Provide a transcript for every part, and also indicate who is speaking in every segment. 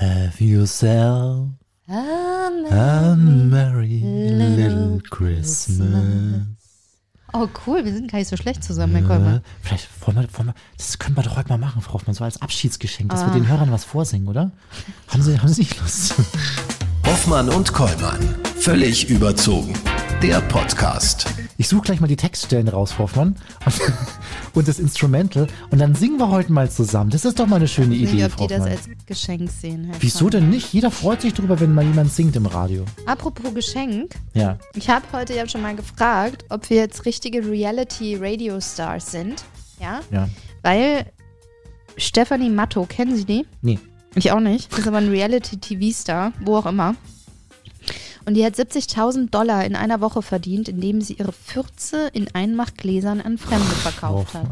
Speaker 1: Have yourself
Speaker 2: Ah,
Speaker 1: a merry little Christmas.
Speaker 2: Oh, cool, wir sind gar nicht so schlecht zusammen, Herr Kolmer.
Speaker 1: Äh, vielleicht wollen wir, wollen wir, das können wir doch heute mal machen, Frau Hoffmann, so als Abschiedsgeschenk, dass wir
Speaker 2: Ah.
Speaker 1: den Hörern was vorsingen, oder? Haben Sie, haben Sie nicht Lust?
Speaker 3: Hoffmann und Kollmann. Völlig überzogen. Der Podcast.
Speaker 1: Ich suche gleich mal die Textstellen raus, Frau Hoffmann, und, und das Instrumental, und dann singen wir heute mal zusammen. Das ist doch mal eine schöne
Speaker 2: Ich
Speaker 1: Idee,
Speaker 2: nicht, ob
Speaker 1: Frau
Speaker 2: die das
Speaker 1: Hoffmann.
Speaker 2: als Geschenk sehen, Herr
Speaker 1: Wieso
Speaker 2: Kolmer.
Speaker 1: denn nicht? Jeder freut sich drüber, wenn mal jemand singt im Radio.
Speaker 2: Apropos Geschenk,
Speaker 1: Ja.
Speaker 2: ich habe heute ja schon mal gefragt, ob wir jetzt richtige Reality-Radio-Stars sind. Ja?
Speaker 1: Ja.
Speaker 2: Weil Stephanie Matto, kennen Sie die?
Speaker 1: Nee.
Speaker 2: Ich auch nicht. Das ist aber ein Reality-TV-Star, wo auch immer. Und die hat 70.000 Dollar in einer Woche verdient, indem sie ihre Fürze in Einmachgläsern an Fremde verkauft hat.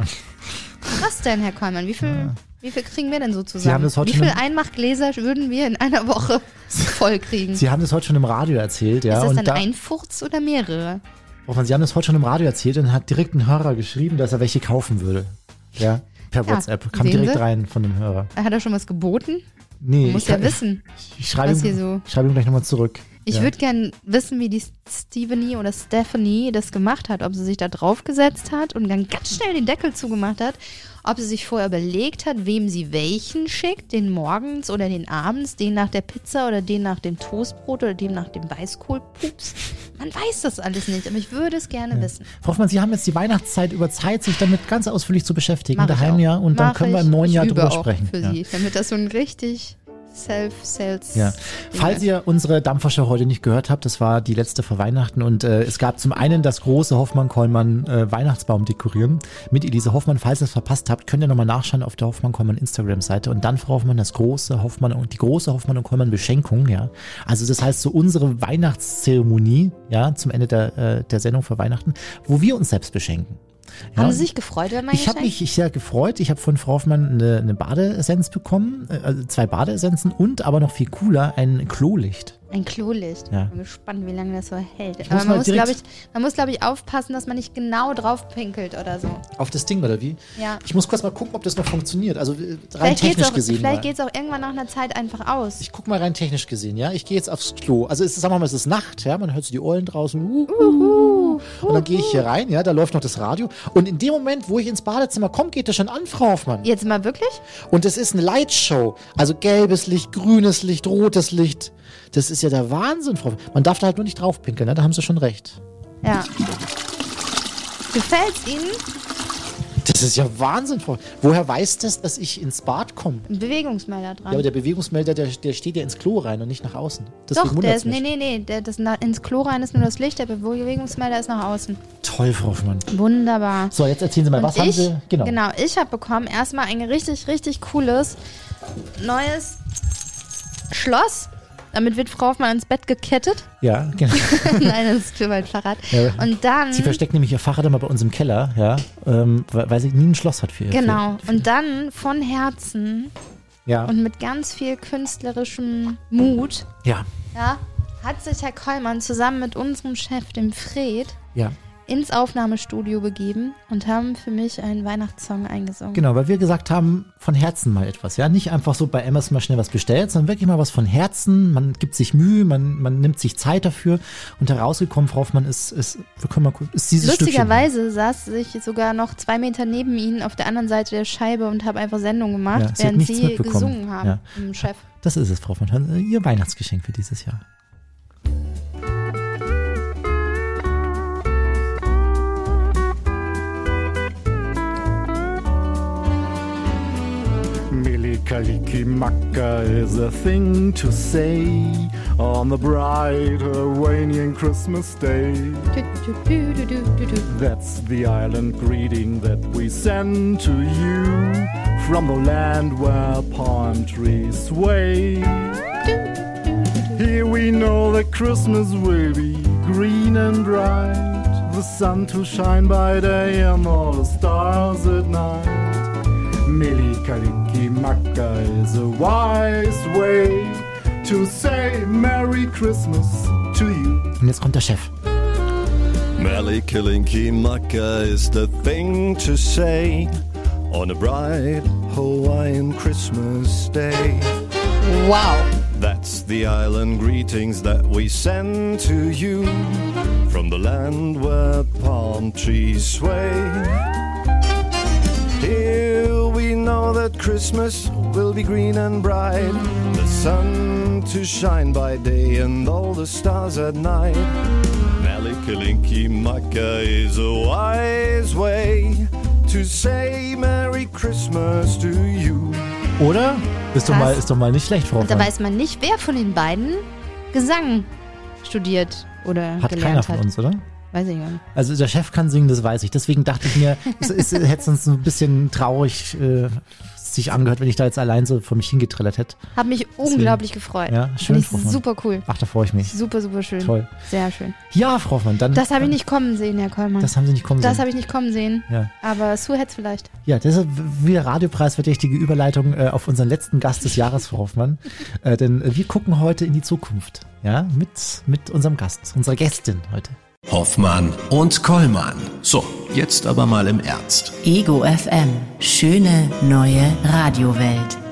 Speaker 2: Was denn, Herr Kollmann? Wie viel, wie viel kriegen wir denn so zusammen?
Speaker 1: haben das heute
Speaker 2: wie viel Einmachgläser würden wir in einer Woche voll kriegen?
Speaker 1: Sie haben das heute schon im Radio erzählt, ja.
Speaker 2: ist das
Speaker 1: und
Speaker 2: dann
Speaker 1: da,
Speaker 2: ein Furz oder mehrere?
Speaker 1: Hoffmann, Sie haben das heute schon im Radio erzählt und hat direkt ein Hörer geschrieben, dass er welche kaufen würde. Ja. Per
Speaker 2: Ja,
Speaker 1: WhatsApp. Kam direkt
Speaker 2: Sie?
Speaker 1: rein von dem Hörer.
Speaker 2: Hat er schon was geboten?
Speaker 1: Nee, ich,
Speaker 2: ja wissen.
Speaker 1: Ich schreibe
Speaker 2: was
Speaker 1: ihm,
Speaker 2: hier so-
Speaker 1: ich schreibe ihm gleich nochmal zurück.
Speaker 2: Ich
Speaker 1: ja.
Speaker 2: würde gern wissen, wie die Stephanie oder Stephanie das gemacht hat. Ob sie sich da draufgesetzt hat und dann ganz schnell den Deckel zugemacht hat. Ob sie sich vorher überlegt hat, wem sie welchen schickt. Den morgens oder den abends. Den nach der Pizza oder den nach dem Toastbrot oder den nach dem Weißkohlpups. Man weiß das alles nicht, aber ich würde es gerne wissen.
Speaker 1: Frau Hoffmann, Sie haben jetzt die Weihnachtszeit über Zeit, sich damit ganz ausführlich zu beschäftigen.
Speaker 2: Mach
Speaker 1: daheim ja. Und dann
Speaker 2: Mach
Speaker 1: können wir im neuen Jahr
Speaker 2: übe
Speaker 1: drüber sprechen.
Speaker 2: Für
Speaker 1: ja.
Speaker 2: sie, damit das so ein richtig Self-Sales.
Speaker 1: Ja. Falls ihr unsere Dampfershow heute nicht gehört habt, das war die letzte vor Weihnachten und äh, es gab zum einen das große Hoffmann-Kollmann äh, Weihnachtsbaum dekorieren mit Elise Hoffmann. Falls ihr es verpasst habt, könnt ihr nochmal nachschauen auf der Hoffmann-Kollmann Instagram-Seite und dann, Frau Hoffmann, das große Hoffmann und die große Hoffmann und Kollmann Beschenkung, ja. Also das heißt so unsere Weihnachtszeremonie, ja, zum Ende der, äh, der Sendung für Weihnachten, wo wir uns selbst beschenken. Ja,
Speaker 2: Haben Sie sich gefreut über mein
Speaker 1: ich habe mich sehr gefreut. Ich habe von Frau Hoffmann eine, eine Badeessenz bekommen, äh, also zwei Badeessenzen und aber noch viel cooler ein Klolicht.
Speaker 2: Ein Klolicht.
Speaker 1: Ja.
Speaker 2: Bin gespannt, wie lange das so hält.
Speaker 1: muss
Speaker 2: Aber man muss, glaube ich, man muss, glaube ich, aufpassen, dass man nicht genau drauf pinkelt oder so.
Speaker 1: Auf das Ding oder wie?
Speaker 2: Ja.
Speaker 1: Ich muss kurz mal gucken, ob das noch funktioniert. Also äh, rein
Speaker 2: Vielleicht
Speaker 1: technisch
Speaker 2: auch,
Speaker 1: gesehen.
Speaker 2: vielleicht
Speaker 1: mal.
Speaker 2: geht's auch irgendwann nach einer Zeit einfach aus.
Speaker 1: Ich guck mal rein technisch gesehen, ja. Ich gehe jetzt aufs Klo. Also es ist, sagen wir mal, es ist Nacht, ja. Man hört so die Eulen draußen. Uh, uh, und dann gehe ich hier rein, ja. Da läuft noch das Radio. Und in dem Moment, wo ich ins Badezimmer komme, geht das schon an, Frau Hoffmann.
Speaker 2: Jetzt mal wirklich?
Speaker 1: Und es ist eine Lightshow. Also gelbes Licht, grünes Licht, rotes Licht. Das ist ja der Wahnsinn, Frau. Man darf da halt nur nicht drauf pinkeln, ne? Da haben Sie schon recht.
Speaker 2: Ja. Gefällt's Ihnen?
Speaker 1: Das ist ja Wahnsinn, Frau. Woher weiß das, dass ich ins Bad komme?
Speaker 2: Ein Bewegungsmelder dran.
Speaker 1: Ja, aber der Bewegungsmelder, der, der steht ja ins Klo rein und nicht nach außen. Deswegen
Speaker 2: Doch, der ist, nee,
Speaker 1: mich.
Speaker 2: nee, nee, der, das na, ins Klo rein ist nur das Licht, der Bewegungsmelder ist nach außen.
Speaker 1: Toll, Frau Hoffmann.
Speaker 2: Wunderbar.
Speaker 1: So, jetzt erzählen Sie mal,
Speaker 2: Und
Speaker 1: was haben
Speaker 2: ich,
Speaker 1: Sie? Genau.
Speaker 2: genau, ich habe bekommen erstmal ein richtig, richtig cooles neues Schloss. Damit wird Frau Hoffmann ins Bett gekettet.
Speaker 1: Ja, genau.
Speaker 2: Nein, das ist für mein Fahrrad.
Speaker 1: Ja.
Speaker 2: Und dann,
Speaker 1: Sie versteckt nämlich ihr Fahrrad immer bei uns im Keller, ja, ähm, weil, sie nie ein Schloss hat für ihr.
Speaker 2: genau,
Speaker 1: Für,
Speaker 2: und dann von Herzen
Speaker 1: ja,
Speaker 2: und mit ganz viel künstlerischem Mut,
Speaker 1: ja,
Speaker 2: ja, hat sich Herr Kollmann zusammen mit unserem Chef, dem Fred,
Speaker 1: ja.
Speaker 2: Ins Aufnahmestudio begeben und haben für mich einen Weihnachtssong eingesungen.
Speaker 1: Genau, weil wir gesagt haben, von Herzen mal etwas, ja. Nicht einfach so bei Amazon mal schnell was bestellt, sondern wirklich mal was von Herzen. Man gibt sich Mühe, man, man nimmt sich Zeit dafür. Und herausgekommen, Frau Hoffmann, ist, ist, wir können mal ist dieses
Speaker 2: Lustigerweise saß ich sogar noch zwei Meter neben ihnen auf der anderen Seite der Scheibe und habe einfach Sendung gemacht,
Speaker 1: Ja, sie
Speaker 2: während sie gesungen haben,
Speaker 1: Ja.
Speaker 2: im Chef.
Speaker 1: Das ist es, Frau Hoffmann. Ihr Weihnachtsgeschenk für dieses Jahr.
Speaker 4: Maka is a thing to say on the bright Hawaiian Christmas day. That's the island greeting that we send to you from the land where palm trees sway. Here we know that Christmas will be green and bright, the sun to shine by day and all the stars at night. Mili Kaliki Maka is a wise way to say Merry Christmas to you.
Speaker 1: Und jetzt kommt der Chef.
Speaker 5: Meli Kilinki Maka is the thing to say on a bright Hawaiian Christmas day.
Speaker 6: Wow.
Speaker 5: That's the island greetings that we send to you from the land where palm trees sway. Here we know that Christmas will be green and bright, the sun to shine by day and all the stars at night. Malikalinki Maka is a wise way to say Merry Christmas to you.
Speaker 1: Oder? Ist doch, mal, ist doch mal nicht schlecht, Frau
Speaker 6: Und da weiß man nicht, wer von den beiden Gesang studiert oder
Speaker 1: Hat keiner
Speaker 6: gelernt
Speaker 1: von
Speaker 6: hat.
Speaker 1: uns, oder?
Speaker 6: Weiß ich gar nicht.
Speaker 1: Also der Chef kann singen, das weiß ich. Deswegen dachte ich mir, es, es hätte uns ein bisschen traurig äh, sich angehört, wenn ich da jetzt allein so vor mich hingetrillert hätte.
Speaker 6: Hab mich unglaublich gefreut.
Speaker 1: Ja, schön, Frau
Speaker 6: super cool.
Speaker 1: Ach, da freue ich mich.
Speaker 6: Super, super schön.
Speaker 1: Toll.
Speaker 6: Sehr schön.
Speaker 1: Ja, Frau Hoffmann, dann.
Speaker 6: Das habe ich nicht kommen sehen, Herr Kollmann.
Speaker 1: Das haben Sie nicht kommen
Speaker 6: Das
Speaker 1: sehen.
Speaker 6: habe ich nicht kommen sehen.
Speaker 1: Ja.
Speaker 6: Aber Sue hätte es vielleicht.
Speaker 1: Ja, das ist wieder Radiopreisverdächtige Überleitung äh, auf unseren letzten Gast des Jahres, Frau Hoffmann. Äh, denn wir gucken heute in die Zukunft. Ja, mit, mit unserem Gast, unserer Gästin heute.
Speaker 3: Hoffmann und Kollmann. So, jetzt aber mal im Ernst.
Speaker 7: Ego FM. Schöne neue Radiowelt.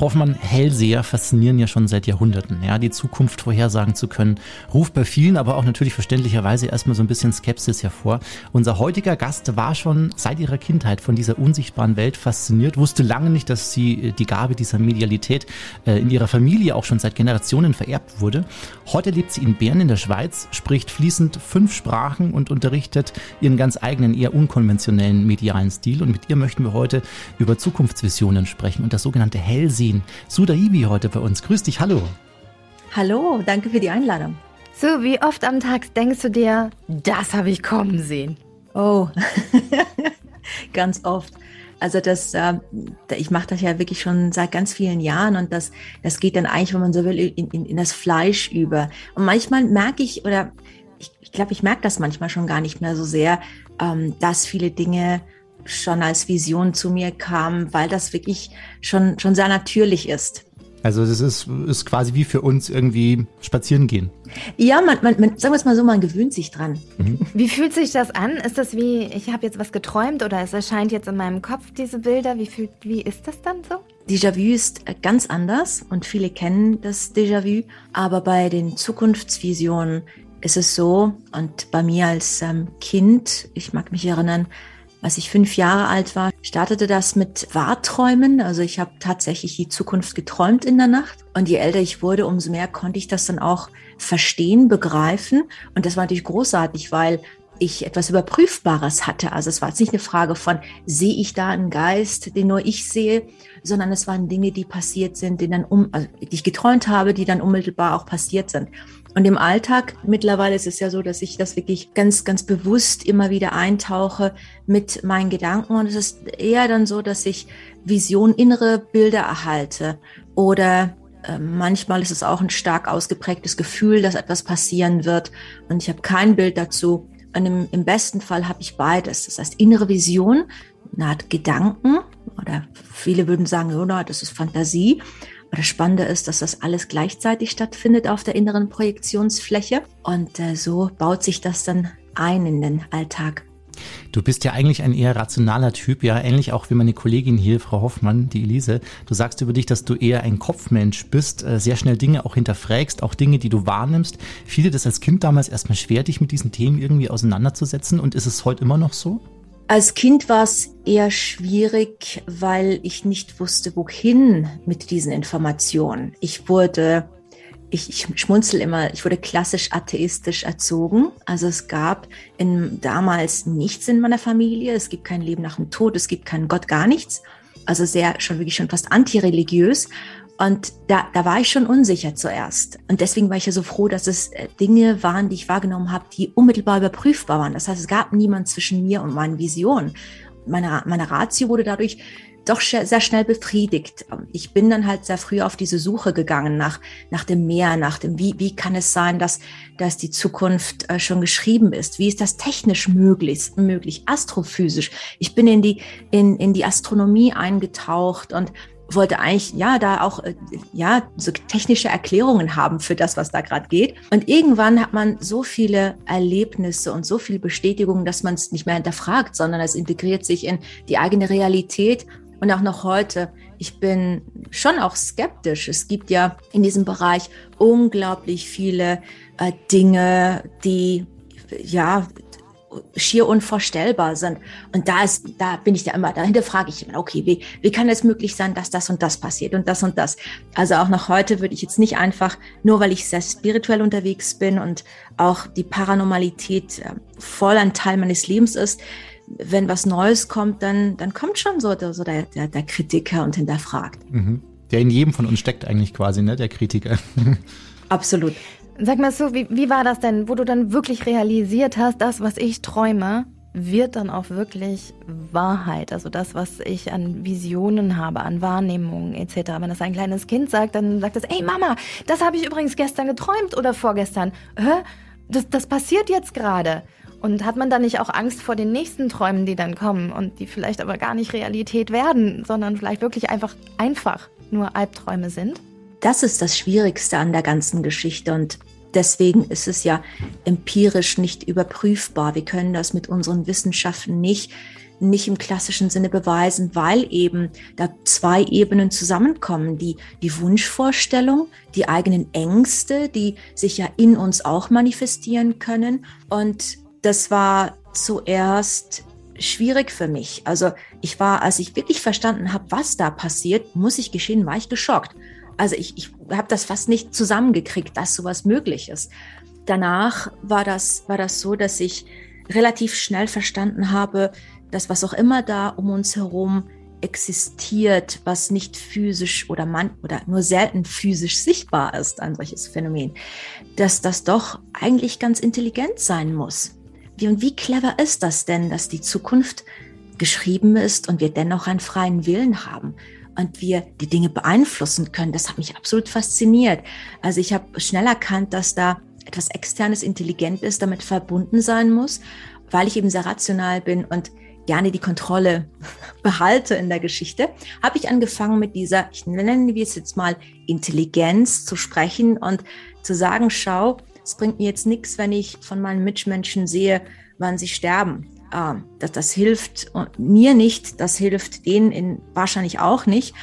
Speaker 1: Hoffmann, Hellseher faszinieren ja schon seit Jahrhunderten. Ja, die Zukunft vorhersagen zu können, ruft bei vielen, aber auch natürlich verständlicherweise erstmal so ein bisschen Skepsis hervor. Unser heutiger Gast war schon seit ihrer Kindheit von dieser unsichtbaren Welt fasziniert, wusste lange nicht, dass sie äh, die Gabe dieser Medialität äh, in ihrer Familie auch schon seit Generationen vererbt wurde. Heute lebt sie in Bern in der Schweiz, spricht fließend fünf Sprachen und unterrichtet ihren ganz eigenen, eher unkonventionellen medialen Stil. Und mit ihr möchten wir heute über Zukunftsvisionen sprechen und das sogenannte Hellsehen. Sudaibi heute bei uns. Grüß dich, hallo.
Speaker 8: Hallo, danke für die Einladung.
Speaker 6: So, wie oft am Tag denkst du dir, das habe ich kommen sehen?
Speaker 8: Oh, ganz oft. Also das, äh, ich mache das ja wirklich schon seit ganz vielen Jahren und das, das geht dann eigentlich, wenn man so will, in, in, in das Fleisch über. Und manchmal merke ich, oder ich, ich glaube, ich merke das manchmal schon gar nicht mehr so sehr, ähm, dass viele Dinge schon als Vision zu mir kamen, weil das wirklich schon, schon sehr natürlich ist.
Speaker 1: Also das ist, ist quasi wie für uns irgendwie spazieren gehen.
Speaker 8: Ja, man, man, man, sagen wir es mal so, man gewöhnt sich dran.
Speaker 2: Wie fühlt sich das an? Ist das wie, ich habe jetzt was geträumt oder es erscheint jetzt in meinem Kopf diese Bilder? Wie, fühlt, wie ist das dann so?
Speaker 8: Déjà-vu ist äh, ganz anders und viele kennen das Déjà-vu, aber bei den Zukunftsvisionen ist es so, und bei mir als ähm, Kind, ich mag mich erinnern, als ich fünf Jahre alt war, startete das mit Wahrträumen. Also ich habe tatsächlich die Zukunft geträumt in der Nacht. Und je älter ich wurde, umso mehr konnte ich das dann auch verstehen, begreifen. Und das war natürlich großartig, weil ich etwas Überprüfbares hatte. Also es war jetzt nicht eine Frage von, sehe ich da einen Geist, den nur ich sehe, sondern es waren Dinge, die passiert sind, die, dann um, also die ich geträumt habe, die dann unmittelbar auch passiert sind. Und im Alltag mittlerweile ist es ja so, dass ich das wirklich ganz, ganz bewusst immer wieder eintauche mit meinen Gedanken. Und es ist eher dann so, dass ich Vision, innere Bilder erhalte. Oder äh, manchmal ist es auch ein stark ausgeprägtes Gefühl, dass etwas passieren wird. Und ich habe kein Bild dazu. Und im, im besten Fall habe ich beides. Das heißt, innere Vision, eine Art Gedanken. Oder viele würden sagen, oh, das ist Fantasie. Aber das Spannende ist, dass das alles gleichzeitig stattfindet auf der inneren Projektionsfläche. Und äh, so baut sich das dann ein in den Alltag.
Speaker 1: Du bist ja eigentlich ein eher rationaler Typ, ja, ähnlich auch wie meine Kollegin hier, Frau Hoffmann, die Elise. Du sagst über dich, dass du eher ein Kopfmensch bist, äh, sehr schnell Dinge auch hinterfragst, auch Dinge, die du wahrnimmst. Fiel dir das als Kind damals erstmal schwer, dich mit diesen Themen irgendwie auseinanderzusetzen und ist es heute immer noch so?
Speaker 8: Als Kind war es eher schwierig, weil ich nicht wusste, wohin mit diesen Informationen. Ich wurde, ich, ich schmunzel immer, ich wurde klassisch atheistisch erzogen. Also es gab in, damals nichts in meiner Familie. Es gibt kein Leben nach dem Tod, es gibt keinen Gott, gar nichts. Also sehr, schon wirklich schon fast antireligiös. Und da, da war ich schon unsicher zuerst. Und deswegen war ich ja so froh, dass es äh, Dinge waren, die ich wahrgenommen habe, die unmittelbar überprüfbar waren. Das heißt, es gab niemand zwischen mir und meinen Visionen. Meine, meine Ratio wurde dadurch doch sehr schnell befriedigt. Ich bin dann halt sehr früh auf diese Suche gegangen nach, nach dem Meer, nach dem, wie, wie kann es sein, dass, dass die Zukunft äh, schon geschrieben ist? Wie ist das technisch möglich, möglich, astrophysisch? Ich bin in die, in, in die Astronomie eingetaucht und wollte eigentlich ja da auch äh, ja so technische Erklärungen haben für das, was da gerade geht. Und irgendwann hat man so viele Erlebnisse und so viel Bestätigung, dass man es nicht mehr hinterfragt, sondern es integriert sich in die eigene Realität. Und auch noch heute ich bin schon auch skeptisch. Es gibt ja in diesem Bereich unglaublich viele äh, Dinge, die ja schier unvorstellbar sind. Und da ist, da bin ich ja immer, dahinter frage ich immer, okay, wie, wie kann es möglich sein, dass das und das passiert und das und das? Also auch noch heute würde ich jetzt nicht einfach, nur weil ich sehr spirituell unterwegs bin und auch die Paranormalität äh, voll ein Teil meines Lebens ist, wenn was Neues kommt, dann, dann kommt schon so, so der, der, der Kritiker und hinterfragt.
Speaker 1: Mhm. Der in jedem von uns steckt eigentlich quasi, ne, der Kritiker.
Speaker 8: Absolut.
Speaker 2: Sag mal so, wie, wie war das denn, wo du dann wirklich realisiert hast, das, was ich träume, wird dann auch wirklich Wahrheit. Also das, was ich an Visionen habe, an Wahrnehmungen etc. Wenn das ein kleines Kind sagt, dann sagt es, ey Mama, das habe ich übrigens gestern geträumt oder vorgestern. Hä? Das, das passiert jetzt gerade. Und hat man dann nicht auch Angst vor den nächsten Träumen, die dann kommen und die vielleicht aber gar nicht Realität werden, sondern vielleicht wirklich einfach einfach nur Albträume sind?
Speaker 8: Das ist das Schwierigste an der ganzen Geschichte und deswegen ist es ja empirisch nicht überprüfbar. Wir können das mit unseren Wissenschaften nicht nicht im klassischen Sinne beweisen, weil eben da zwei Ebenen zusammenkommen. Die, die Wunschvorstellung, die eigenen Ängste, die sich ja in uns auch manifestieren können. Und das war zuerst schwierig für mich. Also ich war, als ich wirklich verstanden habe, was da passiert, muss ich geschehen, war ich geschockt. Also ich, ich habe das fast nicht zusammengekriegt, dass sowas möglich ist. Danach war das, war das so, dass ich relativ schnell verstanden habe, dass was auch immer da um uns herum existiert, was nicht physisch oder man oder nur selten physisch sichtbar ist, ein solches Phänomen, dass das doch eigentlich ganz intelligent sein muss. Wie und wie clever ist das denn, dass die Zukunft geschrieben ist und wir dennoch einen freien Willen haben und wir die Dinge beeinflussen können. Das hat mich absolut fasziniert. Also ich habe schnell erkannt, dass da etwas externes intelligent ist, damit verbunden sein muss, weil ich eben sehr rational bin und gerne die Kontrolle behalte in der Geschichte, habe ich angefangen mit dieser, ich nenne es jetzt mal Intelligenz zu sprechen und zu sagen, schau, es bringt mir jetzt nichts, wenn ich von meinen Mitmenschen sehe, wann sie sterben äh, das, das hilft mir nicht, das hilft denen in, wahrscheinlich auch nicht.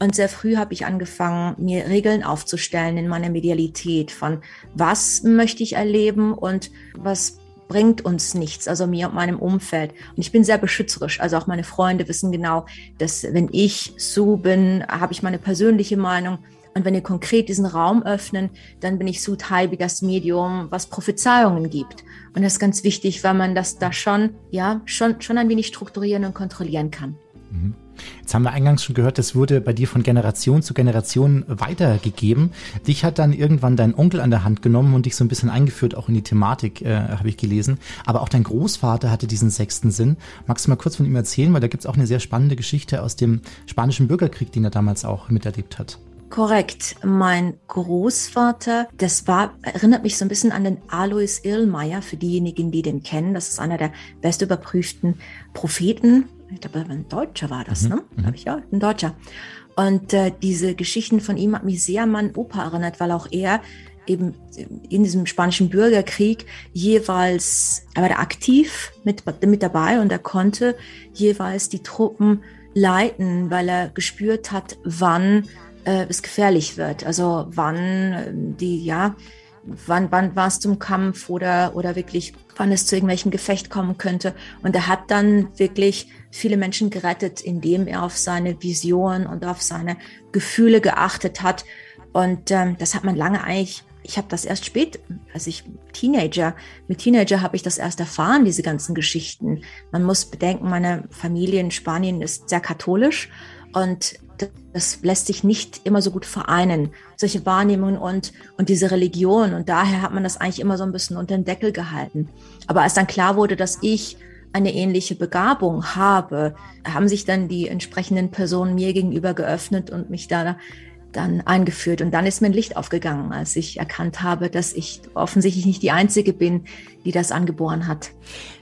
Speaker 8: Und sehr früh habe ich angefangen, mir Regeln aufzustellen in meiner Medialität von was möchte ich erleben und was bringt uns nichts, also mir und meinem Umfeld. Und ich bin sehr beschützerisch. Also auch meine Freunde wissen genau, dass wenn ich so bin, habe ich meine persönliche Meinung. Und wenn wir konkret diesen Raum öffnen, dann bin ich so wie das Medium, was Prophezeiungen gibt. Und das ist ganz wichtig, weil man das da schon, ja, schon, schon ein wenig strukturieren und kontrollieren kann.
Speaker 1: Mhm. Jetzt haben wir eingangs schon gehört, das wurde bei dir von Generation zu Generation weitergegeben. Dich hat dann irgendwann dein Onkel an der Hand genommen und dich so ein bisschen eingeführt, auch in die Thematik, äh, habe ich gelesen. Aber auch dein Großvater hatte diesen sechsten Sinn. Magst du mal kurz von ihm erzählen? Weil da gibt es auch eine sehr spannende Geschichte aus dem spanischen Bürgerkrieg, den er damals auch miterlebt hat.
Speaker 8: Korrekt. Mein Großvater, das war, erinnert mich so ein bisschen an den Alois Irlmeier, für diejenigen, die den kennen. Das ist einer der bestüberprüften Propheten. Ich glaube, ein Deutscher war das, mhm. ne? Mhm. Glaube ich, ja, ein Deutscher. Und äh, diese Geschichten von ihm hat mich sehr an meinen Opa erinnert, weil auch er eben in diesem spanischen Bürgerkrieg jeweils, er war da aktiv mit, mit dabei und er konnte jeweils die Truppen leiten, weil er gespürt hat, wann äh, es gefährlich wird. Also wann äh, die, ja, wann, wann war es zum Kampf oder, oder wirklich, wann es zu irgendwelchen Gefecht kommen könnte. Und er hat dann wirklich viele Menschen gerettet, indem er auf seine Vision und auf seine Gefühle geachtet hat. Und ähm, das hat man lange eigentlich ich habe das erst spät, als ich Teenager, mit Teenager habe ich das erst erfahren, diese ganzen Geschichten. Man muss bedenken, meine Familie in Spanien ist sehr katholisch und das lässt sich nicht immer so gut vereinen, solche Wahrnehmungen und, und diese Religion. Und daher hat man das eigentlich immer so ein bisschen unter den Deckel gehalten. Aber als dann klar wurde, dass ich eine ähnliche Begabung habe, haben sich dann die entsprechenden Personen mir gegenüber geöffnet und mich da dann eingeführt. Und dann ist mir ein Licht aufgegangen, als ich erkannt habe, dass ich offensichtlich nicht die Einzige bin, die das angeboren hat.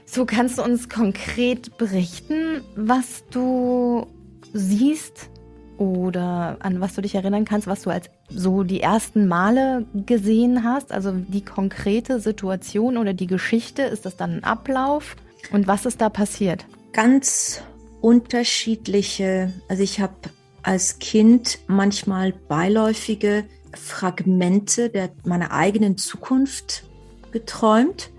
Speaker 2: So kannst du uns konkret berichten, was du siehst oder an was du dich erinnern kannst, was du als so die ersten Male gesehen hast? Also die konkrete Situation oder die Geschichte, ist das dann ein Ablauf? Und was ist da passiert?
Speaker 8: Ganz unterschiedliche, also ich habe als Kind manchmal beiläufige Fragmente der, meiner eigenen Zukunft geträumt.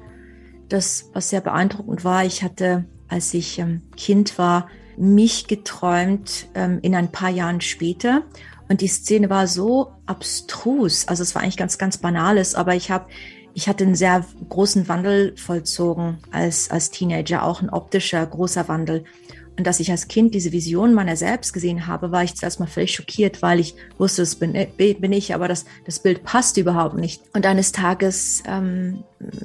Speaker 8: Das, was sehr beeindruckend war, ich hatte, als ich ähm, Kind war, mich geträumt ähm, in ein paar Jahren später. Und die Szene war so abstrus. Also es war eigentlich ganz, ganz banales, aber ich habe ich hatte einen sehr großen Wandel vollzogen als, als Teenager, auch ein optischer großer Wandel. Und dass ich als Kind diese Vision meiner selbst gesehen habe, war ich zuerst mal völlig schockiert, weil ich wusste, das bin, bin ich, aber das, das Bild passt überhaupt nicht. Und eines Tages, ähm,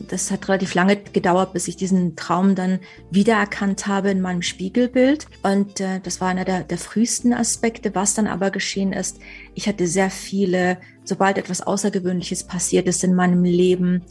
Speaker 8: das hat relativ lange gedauert, bis ich diesen Traum dann wiedererkannt habe in meinem Spiegelbild. Und äh, das war einer der, der frühesten Aspekte. Was dann aber geschehen ist, ich hatte sehr viele, sobald etwas Außergewöhnliches passiert ist in meinem Leben,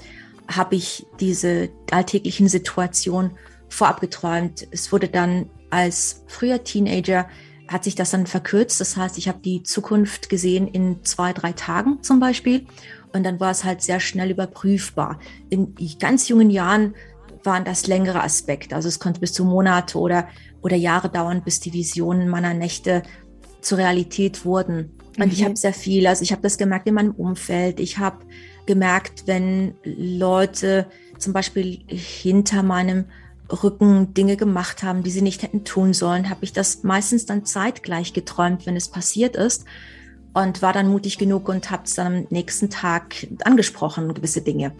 Speaker 8: habe ich diese alltäglichen Situationen vorab geträumt. Es wurde dann als früher Teenager hat sich das dann verkürzt. Das heißt, ich habe die Zukunft gesehen in zwei, drei Tagen zum Beispiel. Und dann war es halt sehr schnell überprüfbar. In ganz jungen Jahren waren das längere Aspekte. Also es konnte bis zu Monate oder, oder Jahre dauern, bis die Visionen meiner Nächte zur Realität wurden. Und mhm. ich habe sehr viel, also ich habe das gemerkt in meinem Umfeld. Ich habe gemerkt, wenn Leute zum Beispiel hinter meinem Rücken Dinge gemacht haben, die sie nicht hätten tun sollen, habe ich das meistens dann zeitgleich geträumt, wenn es passiert ist und war dann mutig genug und habe es dann am nächsten Tag angesprochen, gewisse Dinge.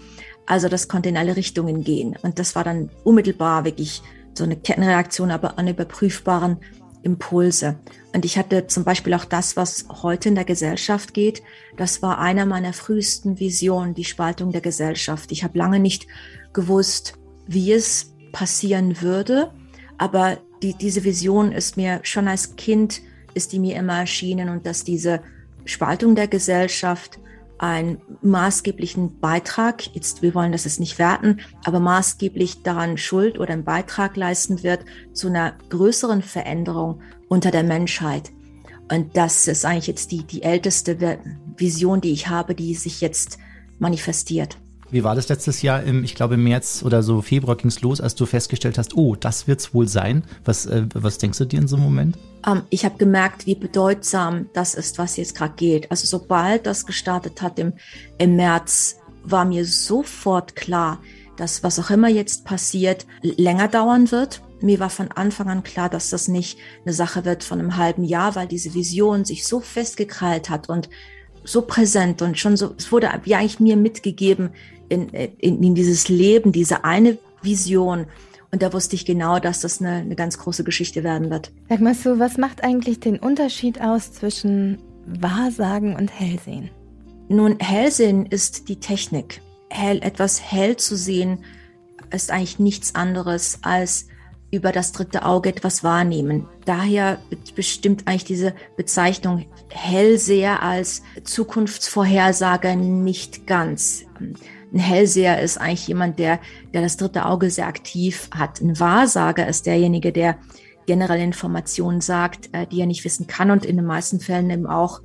Speaker 8: Also das konnte in alle Richtungen gehen und das war dann unmittelbar wirklich so eine Kettenreaktion, aber an überprüfbaren Impulse. Und ich hatte zum Beispiel auch das, was heute in der Gesellschaft geht. Das war einer meiner frühesten Visionen, die Spaltung der Gesellschaft. Ich habe lange nicht gewusst, wie es passieren würde. Aber die, diese Vision ist mir schon als Kind, ist die mir immer erschienen und dass diese Spaltung der Gesellschaft einen maßgeblichen Beitrag, jetzt wir wollen das jetzt nicht werten, aber maßgeblich daran Schuld oder einen Beitrag leisten wird zu einer größeren Veränderung unter der Menschheit. Und das ist eigentlich jetzt die, die älteste Vision, die ich habe, die sich jetzt manifestiert.
Speaker 1: Wie war das letztes Jahr? Im, ich glaube, im März oder so Februar ging es los, als du festgestellt hast, oh, das wird es wohl sein. Was, äh, was denkst du dir in so einem Moment?
Speaker 8: Um, ähm, ich habe gemerkt, wie bedeutsam das ist, was jetzt gerade geht. Also sobald das gestartet hat im, im März, war mir sofort klar, dass was auch immer jetzt passiert, länger dauern wird. Mir war von Anfang an klar, dass das nicht eine Sache wird von einem halben Jahr, weil diese Vision sich so festgekrallt hat und so präsent und schon so, es wurde ja eigentlich mir mitgegeben, in, in, in dieses Leben, diese eine Vision. Und da wusste ich genau, dass das eine, eine ganz große Geschichte werden wird.
Speaker 2: Sag mal so, was macht eigentlich den Unterschied aus zwischen Wahrsagen und Hellsehen?
Speaker 8: Nun, Hellsehen ist die Technik. Hell, etwas hell zu sehen ist eigentlich nichts anderes als über das dritte Auge etwas wahrnehmen. Daher bestimmt eigentlich diese Bezeichnung Hellseher als Zukunftsvorhersager nicht ganz. Ein Hellseher ist eigentlich jemand, der, der das dritte Auge sehr aktiv hat. Ein Wahrsager ist derjenige, der generelle Informationen sagt, äh, die er nicht wissen kann und in den meisten Fällen eben auch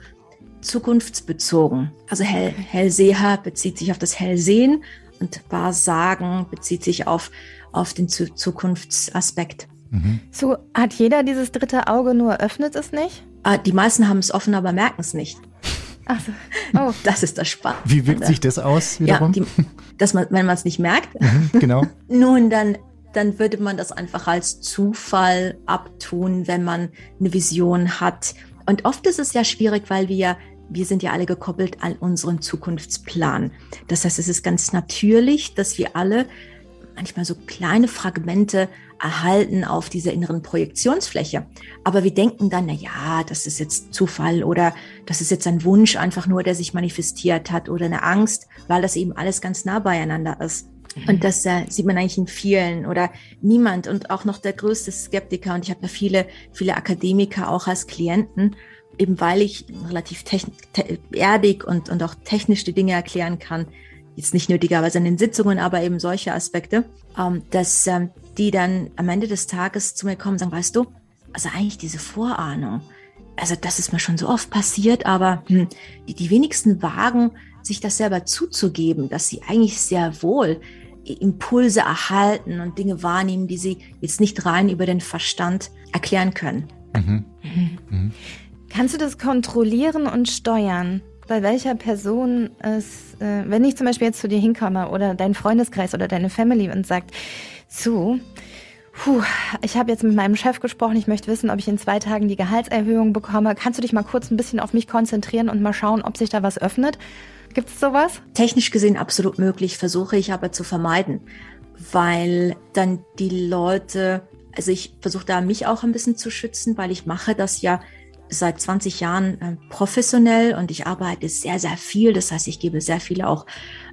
Speaker 8: zukunftsbezogen. Also Hell, Hellseher bezieht sich auf das Hellsehen und Wahrsagen bezieht sich auf, auf den Zukunftsaspekt.
Speaker 2: Mhm. So hat jeder dieses dritte Auge, nur öffnet es nicht?
Speaker 8: Ah, die meisten haben es offen, aber merken es nicht.
Speaker 2: Ach so.
Speaker 8: Oh. Das ist das Spannende.
Speaker 1: Wie wirkt sich das aus
Speaker 8: wiederum? Ja, die, dass man, wenn man es nicht merkt.
Speaker 1: Mhm, genau.
Speaker 8: Nun, dann, dann würde man das einfach als Zufall abtun, wenn man eine Vision hat. Und oft ist es ja schwierig, weil wir wir sind ja alle gekoppelt an unseren Zukunftsplan. Das heißt, es ist ganz natürlich, dass wir alle manchmal so kleine Fragmente erhalten auf dieser inneren Projektionsfläche. Aber wir denken dann, na ja, das ist jetzt Zufall oder das ist jetzt ein Wunsch einfach nur, der sich manifestiert hat oder eine Angst, weil das eben alles ganz nah beieinander ist. Mhm. Und das äh, sieht man eigentlich in vielen oder niemand und auch noch der größte Skeptiker. Und ich habe da viele, viele Akademiker auch als Klienten, eben weil ich relativ erdig und, und auch technisch die Dinge erklären kann, jetzt nicht nötigerweise in den Sitzungen, aber eben solche Aspekte, ähm, dass ähm, die dann am Ende des Tages zu mir kommen und sagen, weißt du, also eigentlich diese Vorahnung, also das ist mir schon so oft passiert, aber hm, die, die wenigsten wagen, sich das selber zuzugeben, dass sie eigentlich sehr wohl Impulse erhalten und Dinge wahrnehmen, die sie jetzt nicht rein über den Verstand erklären können. Mhm.
Speaker 2: Mhm. Kannst du das kontrollieren und steuern? Bei welcher Person es, äh, wenn ich zum Beispiel jetzt zu dir hinkomme oder dein Freundeskreis oder deine Family und sagt, so, puh, ich habe jetzt mit meinem Chef gesprochen, ich möchte wissen, ob ich in zwei Tagen die Gehaltserhöhung bekomme. Kannst du dich mal kurz ein bisschen auf mich konzentrieren und mal schauen, ob sich da was öffnet? Gibt es sowas?
Speaker 8: Technisch gesehen absolut möglich, versuche ich aber zu vermeiden, weil dann die Leute, also ich versuche da mich auch ein bisschen zu schützen, weil ich mache das ja seit 20 Jahren äh, professionell und ich arbeite sehr, sehr viel. Das heißt, ich gebe sehr viele auch,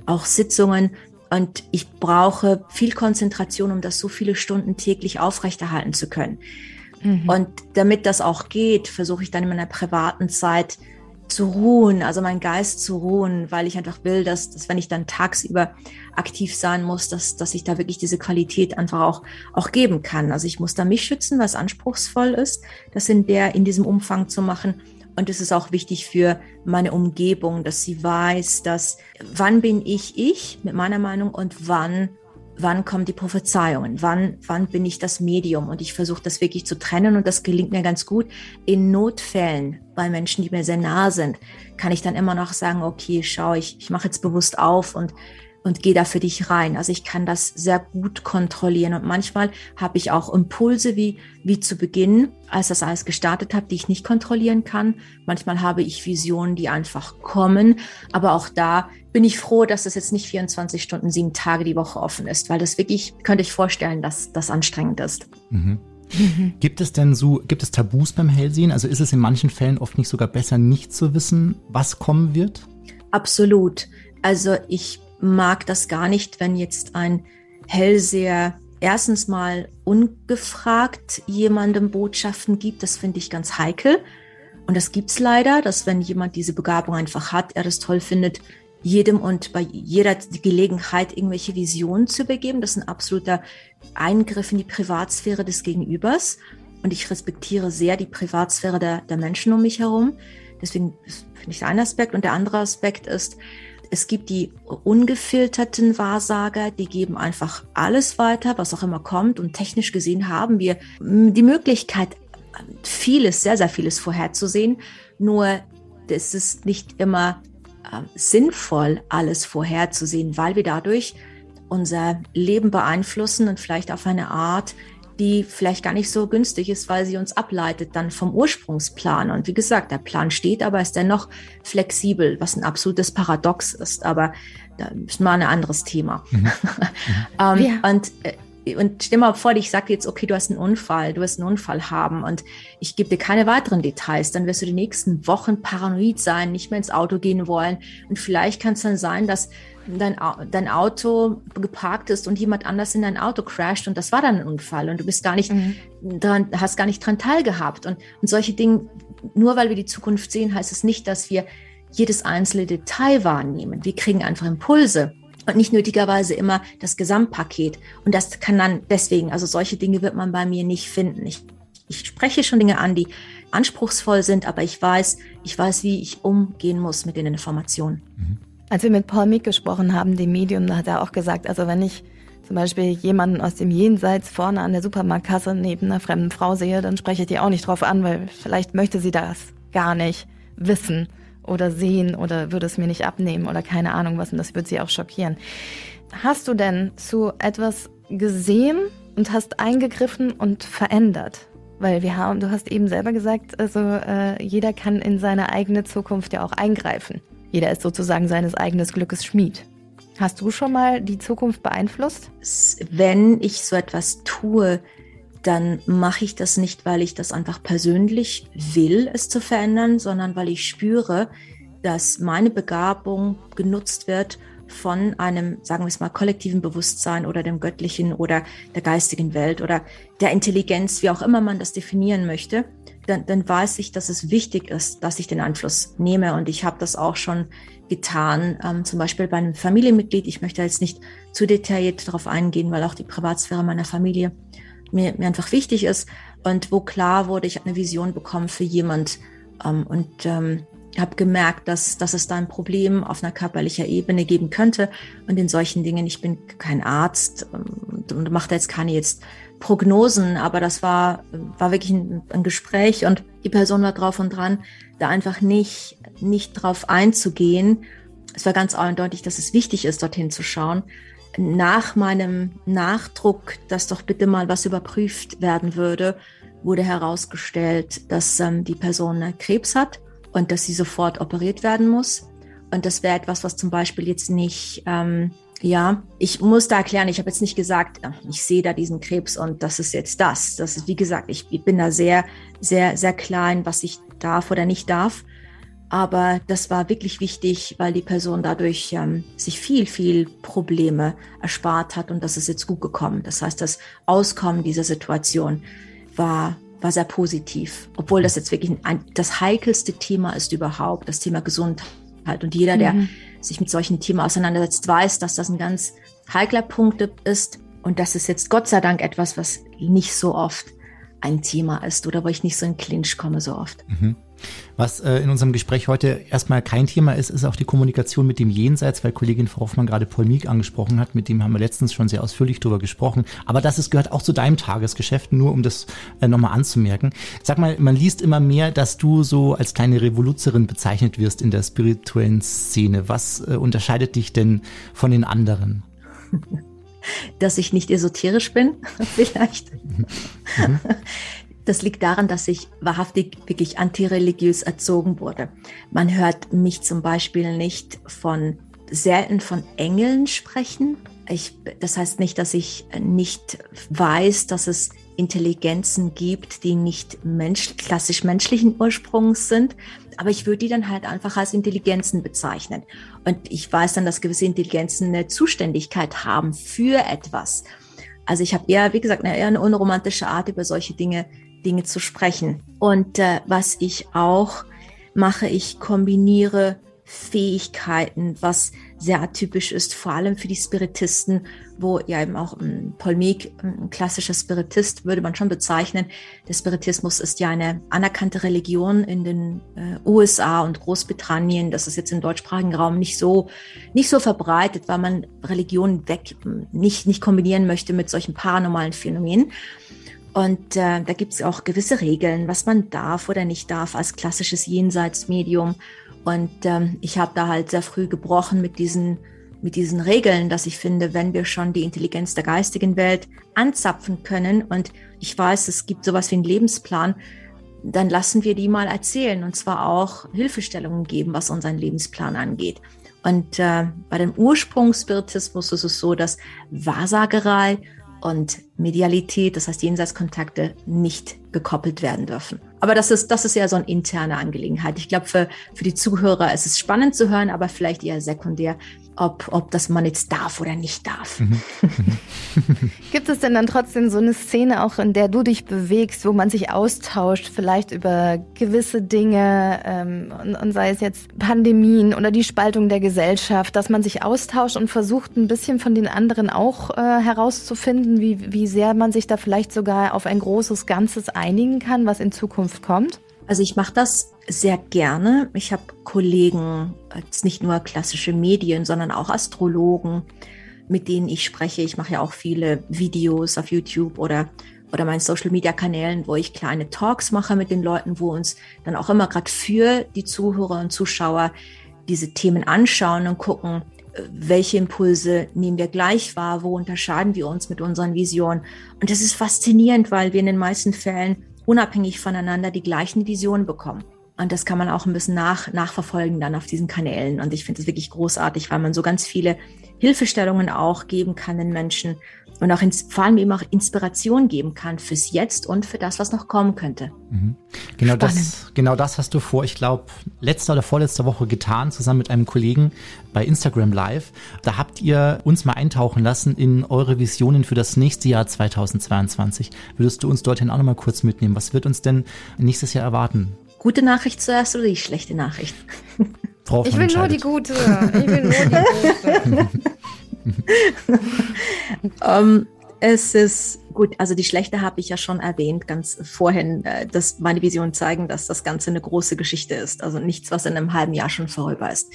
Speaker 8: auch Sitzungen und ich brauche viel Konzentration, um das so viele Stunden täglich aufrechterhalten zu können. Mhm. Und damit das auch geht, versuche ich dann in meiner privaten Zeit zu ruhen, also meinen Geist zu ruhen, weil ich einfach will, dass, dass wenn ich dann tagsüber aktiv sein muss, dass, dass ich da wirklich diese Qualität einfach auch, auch geben kann. Also ich muss da mich schützen, was anspruchsvoll ist, das in der, in diesem Umfang zu machen. Und es ist auch wichtig für meine Umgebung, dass sie weiß, dass wann bin ich ich mit meiner Meinung und wann wann kommen die Prophezeiungen, wann, wann bin ich das Medium und ich versuche das wirklich zu trennen und das gelingt mir ganz gut. In Notfällen bei Menschen, die mir sehr nah sind, kann ich dann immer noch sagen, okay, schau, ich, ich mache jetzt bewusst auf und und gehe da für dich rein. Also ich kann das sehr gut kontrollieren. Und manchmal habe ich auch Impulse wie, wie zu Beginn, als das alles gestartet hat, die ich nicht kontrollieren kann. Manchmal habe ich Visionen, die einfach kommen. Aber auch da bin ich froh, dass das jetzt nicht 24 Stunden, sieben Tage die Woche offen ist, weil das wirklich, könnte ich vorstellen, dass das anstrengend ist.
Speaker 1: Mhm. Gibt es denn so, gibt es Tabus beim Hellsehen? Also ist es in manchen Fällen oft nicht sogar besser, nicht zu wissen, was kommen wird?
Speaker 8: Absolut. Also ich mag das gar nicht, wenn jetzt ein Hellseher erstens mal ungefragt jemandem Botschaften gibt. Das finde ich ganz heikel. Und das gibt's leider, dass wenn jemand diese Begabung einfach hat, er das toll findet, jedem und bei jeder Gelegenheit irgendwelche Visionen zu begeben. Das ist ein absoluter Eingriff in die Privatsphäre des Gegenübers. Und ich respektiere sehr die Privatsphäre der, der Menschen um mich herum. Deswegen finde ich eine Aspekt. Und der andere Aspekt ist, es gibt die ungefilterten Wahrsager, die geben einfach alles weiter, was auch immer kommt. Und technisch gesehen haben wir die Möglichkeit, vieles, sehr, sehr vieles vorherzusehen. Nur es ist nicht immer äh, sinnvoll, alles vorherzusehen, weil wir dadurch unser Leben beeinflussen und vielleicht auf eine Art, die vielleicht gar nicht so günstig ist, weil sie uns ableitet dann vom Ursprungsplan. Und wie gesagt, der Plan steht, aber ist dennoch flexibel, was ein absolutes Paradox ist. Aber da ist mal ein anderes Thema. Mhm. ähm, ja. Und äh, und stell mal vor, ich sage jetzt, okay, du hast einen Unfall, du wirst einen Unfall haben und ich gebe dir keine weiteren Details, dann wirst du die nächsten Wochen paranoid sein, nicht mehr ins Auto gehen wollen. Und vielleicht kann es dann sein, dass dein, dein Auto geparkt ist und jemand anders in dein Auto crasht und das war dann ein Unfall und du bist gar nicht mhm. dran, hast gar nicht dran teilgehabt. Und, und solche Dinge, nur weil wir die Zukunft sehen, heißt es nicht, dass wir jedes einzelne Detail wahrnehmen. Wir kriegen einfach Impulse und nicht nötigerweise immer das Gesamtpaket. Und das kann dann deswegen, also solche Dinge wird man bei mir nicht finden. Ich, ich spreche schon Dinge an, die anspruchsvoll sind, aber ich weiß, ich weiß, wie ich umgehen muss mit den Informationen.
Speaker 2: Mhm. Als wir mit Paul Meek gesprochen haben, dem Medium, da hat er auch gesagt, also wenn ich zum Beispiel jemanden aus dem Jenseits vorne an der Supermarktkasse neben einer fremden Frau sehe, dann spreche ich die auch nicht drauf an, weil vielleicht möchte sie das gar nicht wissen oder sehen oder würde es mir nicht abnehmen oder keine Ahnung was und das würde sie auch schockieren. Hast du denn zu etwas gesehen und hast eingegriffen und verändert? Weil wir haben, du hast eben selber gesagt, also äh, jeder kann in seine eigene Zukunft ja auch eingreifen. Jeder ist sozusagen seines eigenen Glückes Schmied. Hast du schon mal die Zukunft beeinflusst?
Speaker 8: Wenn ich so etwas tue, dann mache ich das nicht, weil ich das einfach persönlich will, es zu verändern, sondern weil ich spüre, dass meine Begabung genutzt wird von einem, sagen wir es mal, kollektiven Bewusstsein oder dem göttlichen oder der geistigen Welt oder der Intelligenz, wie auch immer man das definieren möchte, dann, dann weiß ich, dass es wichtig ist, dass ich den Einfluss nehme. Und ich habe das auch schon getan, ähm, zum Beispiel bei einem Familienmitglied. Ich möchte jetzt nicht zu detailliert darauf eingehen, weil auch die Privatsphäre meiner Familie mir, mir einfach wichtig ist und wo klar wurde, ich habe eine Vision bekommen für jemand ähm, und ähm, habe gemerkt, dass, dass es da ein Problem auf einer körperlicher Ebene geben könnte. Und in solchen Dingen, ich bin kein Arzt ähm, und mache da jetzt keine jetzt Prognosen, aber das war, war wirklich ein, ein Gespräch und die Person war drauf und dran, da einfach nicht, nicht drauf einzugehen. Es war ganz eindeutig, dass es wichtig ist, dorthin zu schauen. Nach meinem Nachdruck, dass doch bitte mal was überprüft werden würde, wurde herausgestellt, dass ähm, die Person Krebs hat und dass sie sofort operiert werden muss. Und das wäre etwas, was zum Beispiel jetzt nicht ähm, ja, ich muss da erklären, ich habe jetzt nicht gesagt, ich sehe da diesen Krebs und das ist jetzt das. Das ist, wie gesagt, ich, ich bin da sehr, sehr, sehr klein, was ich darf oder nicht darf. Aber das war wirklich wichtig, weil die Person dadurch ähm, sich viel, viel Probleme erspart hat und das ist jetzt gut gekommen. Das heißt, das Auskommen dieser Situation war, war sehr positiv, obwohl das jetzt wirklich ein, das heikelste Thema ist überhaupt, das Thema Gesundheit. Und jeder, der mhm sich mit solchen Themen auseinandersetzt, weiß, dass das ein ganz heikler Punkt ist. Und das ist jetzt Gott sei Dank etwas, was nicht so oft ein Thema ist oder wo ich nicht so in Clinch komme so oft. Mhm.
Speaker 1: Was äh, in unserem Gespräch heute erstmal kein Thema ist, ist auch die Kommunikation mit dem Jenseits, weil Kollegin Frau Hoffmann gerade Paul Miek angesprochen hat. Mit dem haben wir letztens schon sehr ausführlich drüber gesprochen. Aber das ist, gehört auch zu deinem Tagesgeschäft, nur um das äh, nochmal anzumerken. Sag mal, man liest immer mehr, dass du so als kleine Revoluzerin bezeichnet wirst in der spirituellen Szene. Was äh, unterscheidet dich denn von den anderen?
Speaker 8: dass ich nicht esoterisch bin, vielleicht. Mhm. Das liegt daran, dass ich wahrhaftig wirklich antireligiös erzogen wurde. Man hört mich zum Beispiel nicht von selten von Engeln sprechen. Ich, das heißt nicht, dass ich nicht weiß, dass es Intelligenzen gibt, die nicht mensch, klassisch menschlichen Ursprungs sind. Aber ich würde die dann halt einfach als Intelligenzen bezeichnen. Und ich weiß dann, dass gewisse Intelligenzen eine Zuständigkeit haben für etwas. Also ich habe eher, wie gesagt, eine eher eine unromantische Art, über solche Dinge Dinge zu sprechen. Und äh, was ich auch mache, ich kombiniere Fähigkeiten, was sehr atypisch ist, vor allem für die Spiritisten, wo ja eben auch ein Paul Meek, ein klassischer Spiritist, würde man schon bezeichnen. Der Spiritismus ist ja eine anerkannte Religion in den äh, USA und Großbritannien. Das ist jetzt im deutschsprachigen Raum nicht so, nicht so verbreitet, weil man Religion weg, nicht, nicht kombinieren möchte mit solchen paranormalen Phänomenen. Und äh, da gibt es auch gewisse Regeln, was man darf oder nicht darf als klassisches Jenseitsmedium. Und ähm, ich habe da halt sehr früh gebrochen mit diesen, mit diesen Regeln, dass ich finde, wenn wir schon die Intelligenz der geistigen Welt anzapfen können und ich weiß, es gibt sowas wie einen Lebensplan, dann lassen wir die mal erzählen und zwar auch Hilfestellungen geben, was unseren Lebensplan angeht. Und äh, bei dem Ursprungsspiritismus ist es so, dass Wahrsagerei und Medialität, das heißt Jenseitskontakte, nicht gekoppelt werden dürfen. Aber das ist, das ist ja so eine interne Angelegenheit. Ich glaube, für, für die Zuhörer ist es spannend zu hören, aber vielleicht eher sekundär ob, ob das man jetzt darf oder nicht darf. Mhm.
Speaker 2: Gibt es denn dann trotzdem so eine Szene auch, in der du dich bewegst, wo man sich austauscht, vielleicht über gewisse Dinge ähm, und, und sei es jetzt Pandemien oder die Spaltung der Gesellschaft, dass man sich austauscht und versucht ein bisschen von den anderen auch äh, herauszufinden, wie, wie sehr man sich da vielleicht sogar auf ein großes Ganzes einigen kann, was in Zukunft kommt?
Speaker 8: Also ich mache das sehr gerne. Ich habe Kollegen, jetzt nicht nur klassische Medien, sondern auch Astrologen, mit denen ich spreche. Ich mache ja auch viele Videos auf YouTube oder oder meinen Social Media Kanälen, wo ich kleine Talks mache mit den Leuten, wo uns dann auch immer gerade für die Zuhörer und Zuschauer diese Themen anschauen und gucken, welche Impulse nehmen wir gleich wahr, wo unterscheiden wir uns mit unseren Visionen. Und das ist faszinierend, weil wir in den meisten Fällen unabhängig voneinander die gleichen Visionen bekommen. Und das kann man auch ein bisschen nach, nachverfolgen dann auf diesen Kanälen. Und ich finde es wirklich großartig, weil man so ganz viele Hilfestellungen auch geben kann den Menschen und auch ins, vor allem eben auch Inspiration geben kann fürs Jetzt und für das, was noch kommen könnte.
Speaker 1: Mhm. Genau, das, genau das hast du vor, ich glaube, letzter oder vorletzter Woche getan, zusammen mit einem Kollegen bei Instagram Live. Da habt ihr uns mal eintauchen lassen in eure Visionen für das nächste Jahr 2022. Würdest du uns dorthin auch noch mal kurz mitnehmen? Was wird uns denn nächstes Jahr erwarten?
Speaker 8: Gute Nachricht zuerst oder die schlechte Nachricht?
Speaker 2: Frau ich will nur die gute. Ich will nur die gute.
Speaker 8: um, ähm, es ist Gut, also die schlechte habe ich ja schon erwähnt, ganz vorhin, äh, dass meine Visionen zeigen, dass das Ganze eine große Geschichte ist. Also nichts, was in einem halben Jahr schon vorüber ist.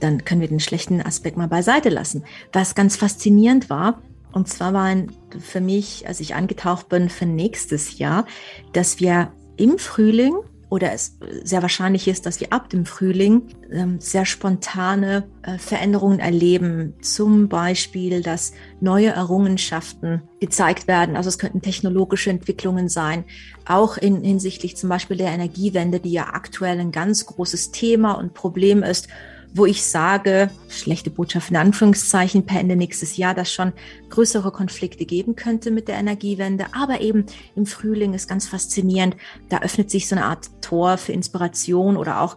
Speaker 8: Dann können wir den schlechten Aspekt mal beiseite lassen. Was ganz faszinierend war, und zwar waren für mich, als ich angetaucht bin für nächstes Jahr, dass wir im Frühling oder es sehr wahrscheinlich ist, dass wir ab dem Frühling ähm, sehr spontane äh, Veränderungen erleben. Zum Beispiel, dass neue Errungenschaften gezeigt werden. Also es könnten technologische Entwicklungen sein, auch in, hinsichtlich zum Beispiel der Energiewende, die ja aktuell ein ganz großes Thema und Problem ist wo ich sage, schlechte Botschaft in Anführungszeichen, per Ende nächstes Jahr, dass schon größere Konflikte geben könnte mit der Energiewende. Aber eben im Frühling ist ganz faszinierend. Da öffnet sich so eine Art Tor für Inspiration oder auch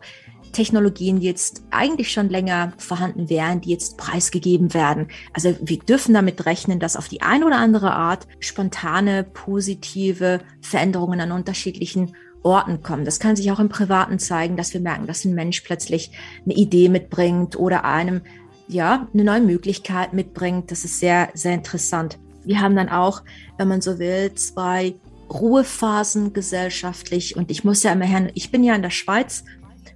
Speaker 8: Technologien, die jetzt eigentlich schon länger vorhanden wären, die jetzt preisgegeben werden. Also wir dürfen damit rechnen, dass auf die eine oder andere Art spontane, positive Veränderungen an unterschiedlichen Orten kommen. Das kann sich auch im Privaten zeigen, dass wir merken, dass ein Mensch plötzlich eine Idee mitbringt oder einem ja eine neue Möglichkeit mitbringt. Das ist sehr, sehr interessant. Wir haben dann auch, wenn man so will, zwei Ruhephasen gesellschaftlich. Und ich muss ja immer her, ich bin ja in der Schweiz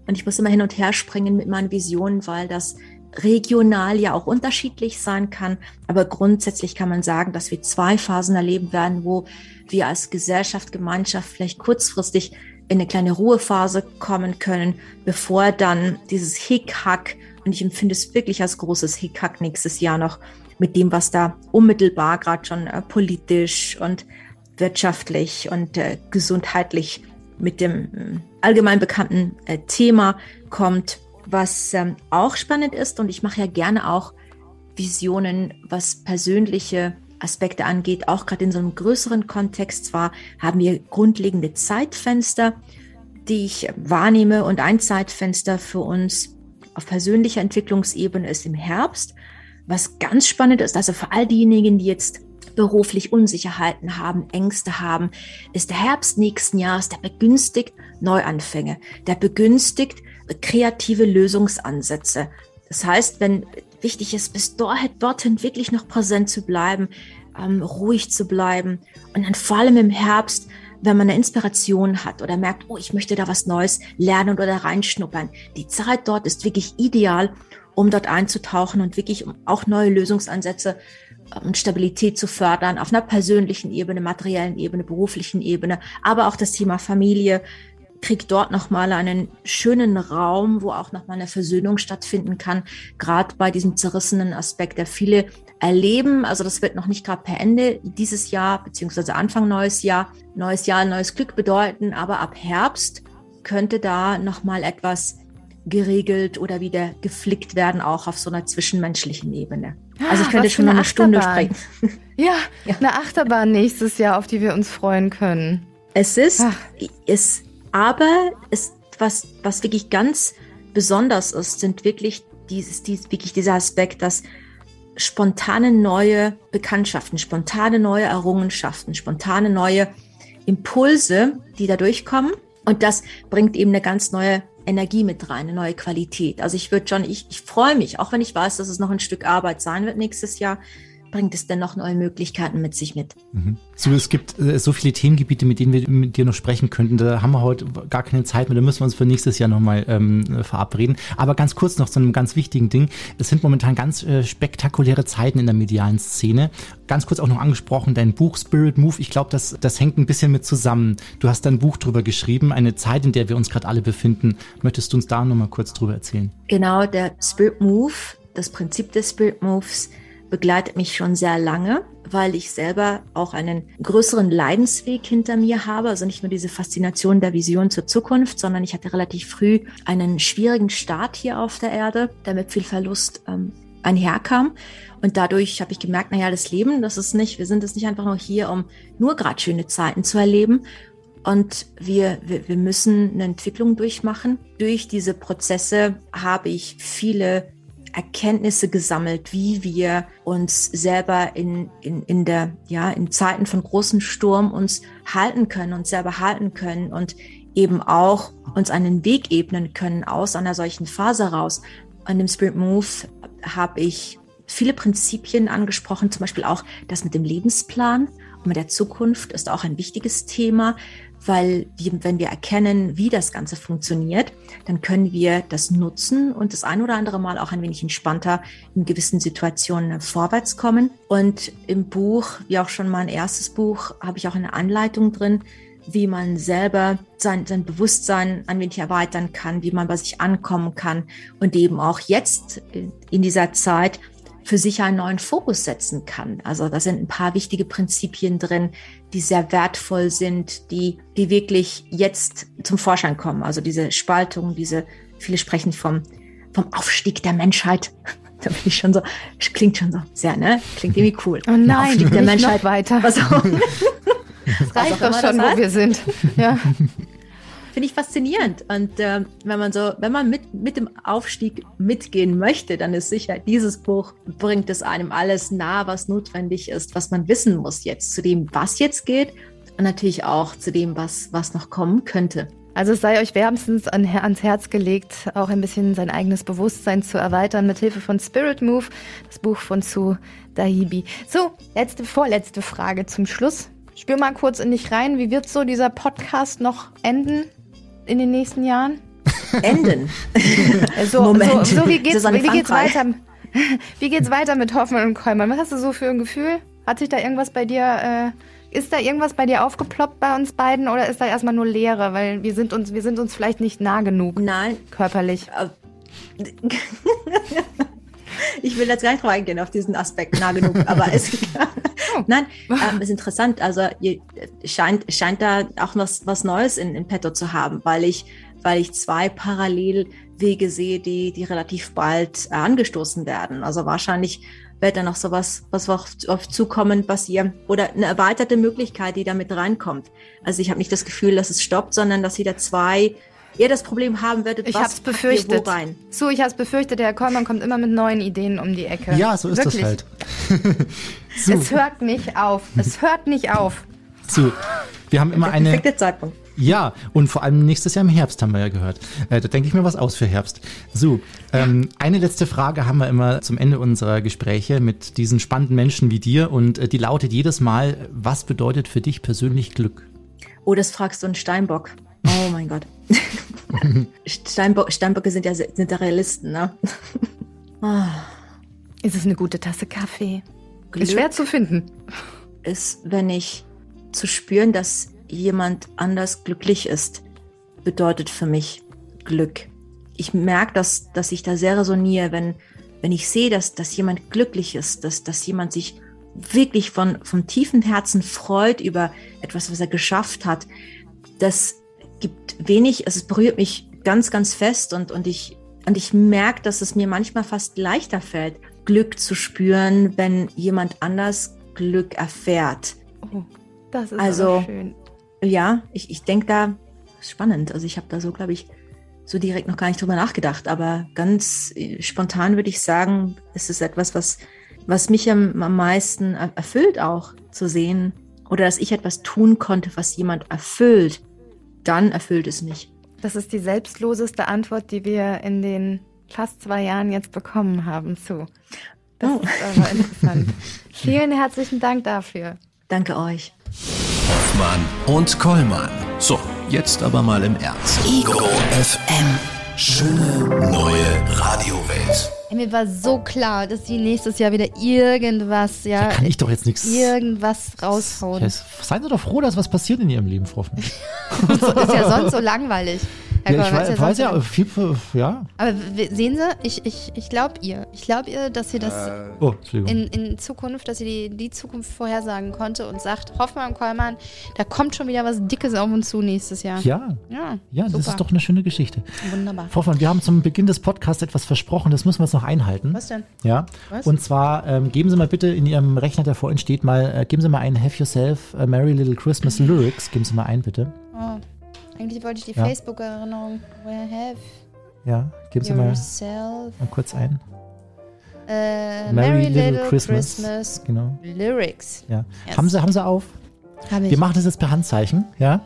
Speaker 8: und ich muss immer hin und her springen mit meinen Visionen, weil das regional ja auch unterschiedlich sein kann. Aber grundsätzlich kann man sagen, dass wir zwei Phasen erleben werden, wo wir als Gesellschaft, Gemeinschaft vielleicht kurzfristig in eine kleine Ruhephase kommen können, bevor dann dieses Hickhack, und ich empfinde es wirklich als großes Hickhack nächstes Jahr noch, mit dem, was da unmittelbar gerade schon äh, politisch und wirtschaftlich und äh, gesundheitlich mit dem äh, allgemein bekannten äh, Thema kommt, was ähm, auch spannend ist. Und ich mache ja gerne auch Visionen, was persönliche Aspekte angeht, auch gerade in so einem größeren Kontext. Zwar haben wir grundlegende Zeitfenster, die ich wahrnehme und ein Zeitfenster für uns auf persönlicher Entwicklungsebene ist im Herbst. Was ganz spannend ist, also für all diejenigen, die jetzt beruflich Unsicherheiten haben, Ängste haben, ist der Herbst nächsten Jahres, der begünstigt Neuanfänge, der begünstigt kreative Lösungsansätze. Das heißt, wenn wichtig ist, bis dorthin wirklich noch präsent zu bleiben, ähm, ruhig zu bleiben und dann vor allem im Herbst, wenn man eine Inspiration hat oder merkt, oh, ich möchte da was Neues lernen oder reinschnuppern. Die Zeit dort ist wirklich ideal, um dort einzutauchen und wirklich auch neue Lösungsansätze ähm, und Stabilität zu fördern auf einer persönlichen Ebene, materiellen Ebene, beruflichen Ebene, aber auch das Thema Familie, kriegt dort nochmal einen schönen Raum, wo auch nochmal eine Versöhnung stattfinden kann, gerade bei diesem zerrissenen Aspekt, der viele erleben. Also das wird noch nicht gerade per Ende dieses Jahr, beziehungsweise Anfang neues Jahr, neues Jahr, neues Glück bedeuten, aber ab Herbst könnte da nochmal etwas geregelt oder wieder geflickt werden, auch auf so einer zwischenmenschlichen Ebene. Also ich könnte schon noch eine Stunde sprechen.
Speaker 2: Ja, ja, eine Achterbahn nächstes Jahr, auf die wir uns freuen können.
Speaker 8: Es ist, Ach. es aber es, was, was wirklich ganz besonders ist, sind wirklich dieses, dieses, wirklich dieser Aspekt, dass spontane neue Bekanntschaften, spontane neue Errungenschaften, spontane neue Impulse, die da durchkommen. Und das bringt eben eine ganz neue Energie mit rein, eine neue Qualität. Also ich würde schon, ich, ich freue mich, auch wenn ich weiß, dass es noch ein Stück Arbeit sein wird nächstes Jahr, bringt es denn noch neue Möglichkeiten mit sich mit.
Speaker 1: Mhm. So, es gibt äh, so viele Themengebiete, mit denen wir mit dir noch sprechen könnten. Da haben wir heute gar keine Zeit mehr. Da müssen wir uns für nächstes Jahr nochmal ähm, verabreden. Aber ganz kurz noch zu einem ganz wichtigen Ding. Es sind momentan ganz äh, spektakuläre Zeiten in der medialen Szene. Ganz kurz auch noch angesprochen, dein Buch Spirit Move. Ich glaube, das, das hängt ein bisschen mit zusammen. Du hast ein Buch drüber geschrieben, eine Zeit, in der wir uns gerade alle befinden. Möchtest du uns da nochmal kurz drüber erzählen?
Speaker 8: Genau, der Spirit Move, das Prinzip des Spirit Moves begleitet mich schon sehr lange, weil ich selber auch einen größeren Leidensweg hinter mir habe. Also nicht nur diese Faszination der Vision zur Zukunft, sondern ich hatte relativ früh einen schwierigen Start hier auf der Erde, der mit viel Verlust ähm, einherkam. Und dadurch habe ich gemerkt, naja, das Leben, das ist nicht, wir sind es nicht einfach nur hier, um nur gerade schöne Zeiten zu erleben. Und wir, wir, wir müssen eine Entwicklung durchmachen. Durch diese Prozesse habe ich viele Erkenntnisse gesammelt, wie wir uns selber in, in, in der, ja, in Zeiten von großen Sturm uns halten können, uns selber halten können und eben auch uns einen Weg ebnen können aus einer solchen Phase raus. An dem Spirit Move habe ich viele Prinzipien angesprochen, zum Beispiel auch das mit dem Lebensplan mit der Zukunft ist auch ein wichtiges Thema, weil wenn wir erkennen, wie das Ganze funktioniert, dann können wir das nutzen und das ein oder andere Mal auch ein wenig entspannter in gewissen Situationen vorwärts kommen. Und im Buch, wie auch schon mein erstes Buch, habe ich auch eine Anleitung drin, wie man selber sein, sein Bewusstsein ein wenig erweitern kann, wie man bei sich ankommen kann und eben auch jetzt in dieser Zeit für sich einen neuen Fokus setzen kann. Also da sind ein paar wichtige Prinzipien drin, die sehr wertvoll sind, die, die wirklich jetzt zum Vorschein kommen. Also diese Spaltung, diese, viele sprechen vom, vom Aufstieg der Menschheit. Da bin ich schon so, klingt schon so sehr, ne? Klingt irgendwie cool.
Speaker 2: Oh nein,
Speaker 8: Aufstieg der Menschheit.
Speaker 2: weiter.
Speaker 8: Was auch,
Speaker 2: Das reicht doch schon, wo wir sind. Ja.
Speaker 8: Finde ich faszinierend. Und äh, wenn man so, wenn man mit, mit dem Aufstieg mitgehen möchte, dann ist sicher, dieses Buch bringt es einem alles nah, was notwendig ist, was man wissen muss jetzt zu dem, was jetzt geht und natürlich auch zu dem, was, was noch kommen könnte.
Speaker 2: Also es sei euch wärmstens an, ans Herz gelegt, auch ein bisschen sein eigenes Bewusstsein zu erweitern mit Hilfe von Spirit Move, das Buch von Sue Dahibi. So, letzte, vorletzte Frage zum Schluss. Spür mal kurz in dich rein. Wie wird so dieser Podcast noch enden in den nächsten Jahren?
Speaker 8: Enden.
Speaker 2: Äh, So,
Speaker 8: Moment.
Speaker 2: so, so wie geht's, wie geht's weiter? Wie geht's weiter mit Hoffmann und Kollmann? Was hast du so für ein Gefühl? Hat sich da irgendwas bei dir, äh, ist da irgendwas bei dir aufgeploppt bei uns beiden oder ist da erstmal nur Leere? Weil wir sind uns, wir sind uns vielleicht nicht nah genug
Speaker 8: Nein,
Speaker 2: körperlich.
Speaker 8: ich will jetzt gar nicht drauf eingehen auf diesen Aspekt nah genug, aber es nein, ähm, ist interessant. Also ihr, scheint scheint da auch was was Neues in, in petto zu haben, weil ich weil ich zwei Parallelwege sehe, die die relativ bald äh, angestoßen werden. Also wahrscheinlich wird da noch sowas was auf, auf zukommen, was ihr oder eine erweiterte Möglichkeit, die da mit reinkommt. Also ich habe nicht das Gefühl, dass es stoppt, sondern dass ihr da zwei ihr das Problem haben werdet,
Speaker 2: Ich
Speaker 8: was
Speaker 2: hab's
Speaker 8: ihr
Speaker 2: befürchtet.
Speaker 8: wo rein.
Speaker 2: So, ich hab's befürchtet. Der Herr Kollmann kommt immer mit neuen Ideen um die Ecke.
Speaker 1: Ja, so ist
Speaker 2: Wirklich.
Speaker 1: das halt. so,
Speaker 2: Es hört nicht auf. Es hört nicht auf.
Speaker 1: so. Wir haben immer eine.
Speaker 8: Perfekter Zeitpunkt.
Speaker 1: Ja, und vor allem nächstes Jahr im Herbst haben wir ja gehört. Äh, da denke ich mir was aus für Herbst. So, ähm, eine letzte Frage haben wir immer zum Ende unserer Gespräche mit diesen spannenden Menschen wie dir und äh, die lautet jedes Mal, was bedeutet für dich persönlich Glück?
Speaker 8: Oh, das fragst du einen Steinbock. Oh mein Gott. Steinbock, Steinböcke sind ja, sind ja Realisten, ne? Ah,
Speaker 2: Ist es eine gute Tasse Kaffee?
Speaker 8: Glück
Speaker 2: Ist schwer zu finden.
Speaker 8: ist, wenn ich zu spüren, dass jemand anders glücklich ist, bedeutet für mich Glück. Ich merke, dass, dass ich da sehr resoniere, wenn, wenn ich sehe, dass, dass jemand glücklich ist, dass, dass jemand sich wirklich von, von tiefem Herzen freut über etwas, was er geschafft hat. Das gibt wenig, also es berührt mich ganz, ganz fest und, und ich, und ich merke, dass es mir manchmal fast leichter fällt, Glück zu spüren, wenn jemand anders Glück erfährt.
Speaker 2: Oh, das ist
Speaker 8: Also-
Speaker 2: schön.
Speaker 8: Ja, ich, ich denke da, spannend. Also ich habe da so, glaube ich, so direkt noch gar nicht drüber nachgedacht. Aber ganz äh, spontan würde ich sagen, es ist etwas, was, was mich am, am meisten er- erfüllt auch zu sehen. Oder dass ich etwas tun konnte, was jemand erfüllt. Dann erfüllt es mich.
Speaker 2: Das ist die selbstloseste Antwort, die wir in den fast zwei Jahren jetzt bekommen haben zu. Das
Speaker 8: Oh.
Speaker 2: ist aber interessant. Vielen herzlichen Dank dafür.
Speaker 8: Danke euch.
Speaker 3: Hoffmann und Kollmann. So, jetzt aber mal im Ernst. Ego FM. Schöne neue Radiowelt.
Speaker 6: Ey, Mir war so klar, dass die nächstes Jahr wieder irgendwas, ja,
Speaker 1: Da kann ich doch jetzt nichts.
Speaker 6: irgendwas raushauen.
Speaker 1: Yes. Seien Sie doch froh, dass was passiert in Ihrem Leben, Frau Hoffmann.
Speaker 6: ist ja sonst so langweilig. Herr
Speaker 1: Ja, ich weiß,
Speaker 6: ist
Speaker 1: weiß ja, viel, ja.
Speaker 6: Aber sehen Sie, ich, ich, ich glaube ihr. Ich glaube ihr, dass sie das
Speaker 1: Oh, Entschuldigung.
Speaker 6: in, in Zukunft, dass sie die, die Zukunft vorhersagen konnte und sagt, Hoffmann und Kollmann, da kommt schon wieder was Dickes auf uns zu nächstes Jahr.
Speaker 1: ja,
Speaker 6: Ja,
Speaker 1: ja, das ist doch eine schöne Geschichte.
Speaker 6: Wunderbar.
Speaker 1: Frau Hoffmann, wir haben zum Beginn des Podcasts etwas versprochen, das müssen wir jetzt noch einhalten.
Speaker 6: Was denn?
Speaker 1: Ja,
Speaker 6: Was?
Speaker 1: und zwar ähm, geben Sie mal bitte in Ihrem Rechner, der vor Ihnen steht, mal, äh, geben Sie mal ein Have Yourself a Merry Little Christmas Lyrics, geben Sie mal ein, bitte.
Speaker 6: Oh, eigentlich wollte ich die
Speaker 1: Ja.
Speaker 6: Facebook-Erinnerung. Where have
Speaker 1: Ja, geben Sie mal, mal kurz ein.
Speaker 6: äh, Merry, Little, Christmas,
Speaker 1: Genau,
Speaker 6: Lyrics.
Speaker 1: ja.
Speaker 6: Yes.
Speaker 1: Haben, Sie, haben Sie auf?
Speaker 6: Hab ich.
Speaker 1: Wir machen das jetzt per Handzeichen, ja.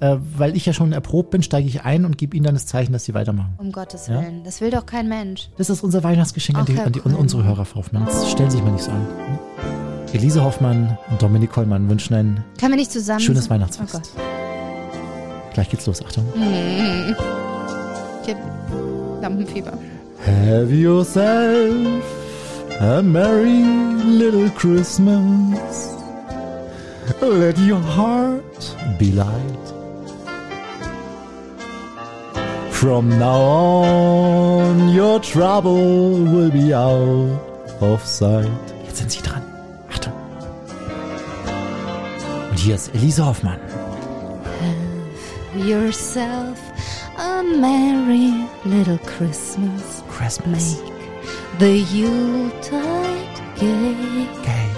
Speaker 1: Äh, weil ich ja schon erprobt bin, steige ich ein und gebe Ihnen dann das Zeichen, dass Sie weitermachen.
Speaker 6: um Gottes
Speaker 1: Ja?
Speaker 6: Willen. Das will doch kein Mensch.
Speaker 1: Das ist unser Weihnachtsgeschenk an,
Speaker 6: Ach,
Speaker 1: die,
Speaker 6: Herr
Speaker 1: an die, an unsere Hörer, Frau Hoffmann. Jetzt stellen Sie sich mal nicht so an. Elise Hoffmann und Dominik Kollmann wünschen ein
Speaker 2: Können wir nicht zusammen.
Speaker 1: schönes
Speaker 2: Oh
Speaker 1: Weihnachtsfest.
Speaker 2: Gott.
Speaker 1: Gleich geht's los, Achtung.
Speaker 2: Ich hab Lampenfieber.
Speaker 1: Have yourself a merry little Christmas. Let your heart be light. From now on, your trouble will be out of sight. Jetzt sind Sie dran. Achtung. Und hier ist Elise Hoffmann.
Speaker 2: Yourself a merry little Christmas.
Speaker 1: Christmas.
Speaker 2: Make the Yuletide gay.
Speaker 1: Okay.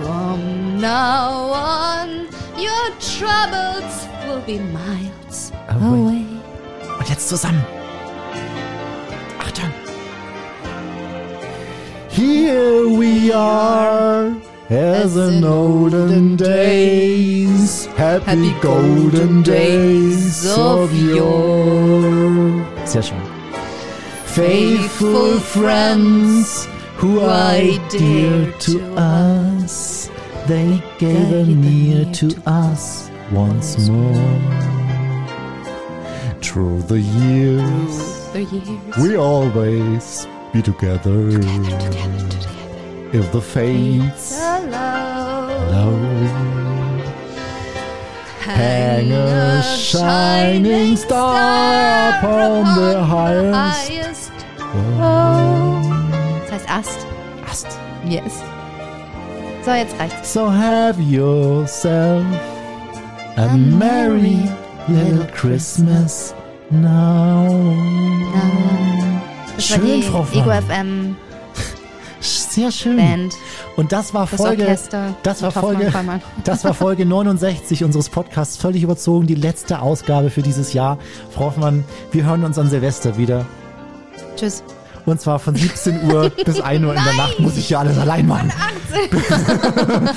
Speaker 2: From now on, your troubles will be miles oh,
Speaker 1: Away.
Speaker 2: away.
Speaker 1: Und jetzt zusammen. Achtung. Here we are, as in olden days, happy, golden days of yore. Sehr schön. Faithful friends who are dear to us, they gather near to us once more. Through the years,
Speaker 2: The years
Speaker 1: we always be together. If the fates
Speaker 2: allow.
Speaker 1: hang a shining star upon the highest
Speaker 2: highest. Heißt Ast.
Speaker 1: Ast.
Speaker 2: Yes. So, jetzt reicht's.
Speaker 1: So have yourself a merry little Christmas now.
Speaker 2: Das war
Speaker 1: Schön,
Speaker 2: die
Speaker 1: Frau
Speaker 2: Ego. FM
Speaker 1: Sehr schön.
Speaker 2: Band.
Speaker 1: Und das war
Speaker 2: Das
Speaker 1: Folge,
Speaker 2: Orchester
Speaker 1: das war Folge, das war Folge 69 unseres Podcasts. Völlig überzogen, die letzte Ausgabe für dieses Jahr. Frau Hoffmann, wir hören uns an Silvester wieder.
Speaker 2: Tschüss.
Speaker 1: Und zwar von 17 Uhr bis 1 Uhr in der Nacht muss ich hier alles allein machen.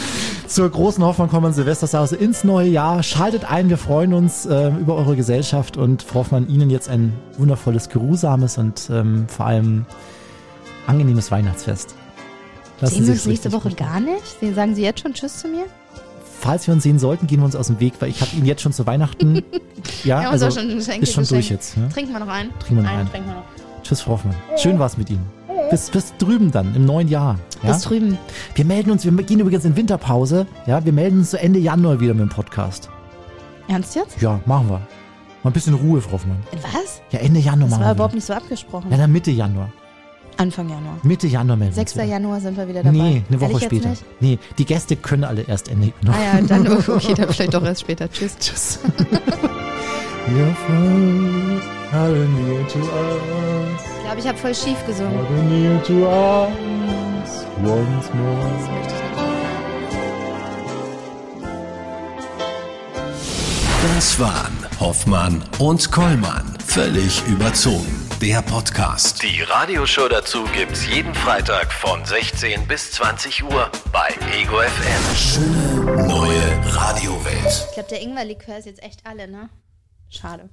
Speaker 1: Zur großen Hoffmann kommen Silvestersause ins neue Jahr. Schaltet ein, wir freuen uns ähm, über eure Gesellschaft und Frau Hoffmann, Ihnen jetzt ein wundervolles, geruhsames und ähm, vor allem angenehmes Weihnachtsfest. Lassen
Speaker 2: Sehen
Speaker 1: Sie
Speaker 2: wir uns nächste Woche
Speaker 1: gut
Speaker 2: gar nicht? Sie- Sagen Sie jetzt schon Tschüss zu mir?
Speaker 1: Falls wir uns sehen sollten, gehen wir uns aus dem Weg, weil ich habe ihn jetzt schon zu Weihnachten. Ja,
Speaker 2: haben
Speaker 1: also
Speaker 2: schon
Speaker 1: ist schon durch jetzt. Ja?
Speaker 2: Trinken wir noch einen?
Speaker 1: Trinken wir noch einen.
Speaker 2: Trinken wir noch.
Speaker 1: Tschüss, Frau Hoffmann. Schön war's mit Ihnen. Bis, bis drüben dann, im neuen Jahr. Ja?
Speaker 2: Bis drüben.
Speaker 1: Wir melden uns, wir gehen übrigens in Winterpause. Ja, wir melden uns so Ende Januar wieder mit dem Podcast.
Speaker 2: Ernst jetzt?
Speaker 1: Ja, machen wir. Mal ein bisschen Ruhe, Frau Hoffmann.
Speaker 2: Was?
Speaker 1: Ja, Ende Januar
Speaker 2: Das
Speaker 1: machen
Speaker 2: war
Speaker 1: wir.
Speaker 2: überhaupt
Speaker 1: wieder.
Speaker 2: nicht so abgesprochen.
Speaker 1: Ja, dann Mitte Januar.
Speaker 2: Anfang Januar.
Speaker 1: Mitte Januar melden wir
Speaker 2: 6.
Speaker 1: uns wieder.
Speaker 2: Januar sind wir wieder dabei.
Speaker 1: Nee, eine Woche später.
Speaker 2: Nicht?
Speaker 1: Nee, die Gäste können alle erst Ende Januar.
Speaker 2: Ah ja, dann okay, dann vielleicht doch erst später. Tschüss.
Speaker 1: Tschüss. Your friends are near to us,
Speaker 2: Ich glaube, ich habe voll schief gesungen.
Speaker 1: are near to us once more.
Speaker 2: Das möchte ich nicht.
Speaker 3: Das waren Hoffmann und Kollmann. Völlig überzogen. Der Podcast. Die Radioshow dazu gibt's jeden Freitag von 16 bis 20 Uhr bei Ego FM. Schöne neue Radiowelt.
Speaker 2: Ich glaube, der Ingwer-Likör ist jetzt echt alle, ne? Schade.